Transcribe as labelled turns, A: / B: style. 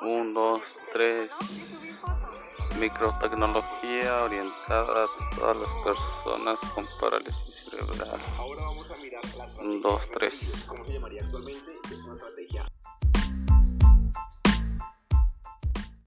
A: 1, 2, 3. Microtecnología orientada a todas las personas con parálisis cerebral. 1, 2, 3.
B: ¿Cómo se llamaría actualmente? Es una estrategia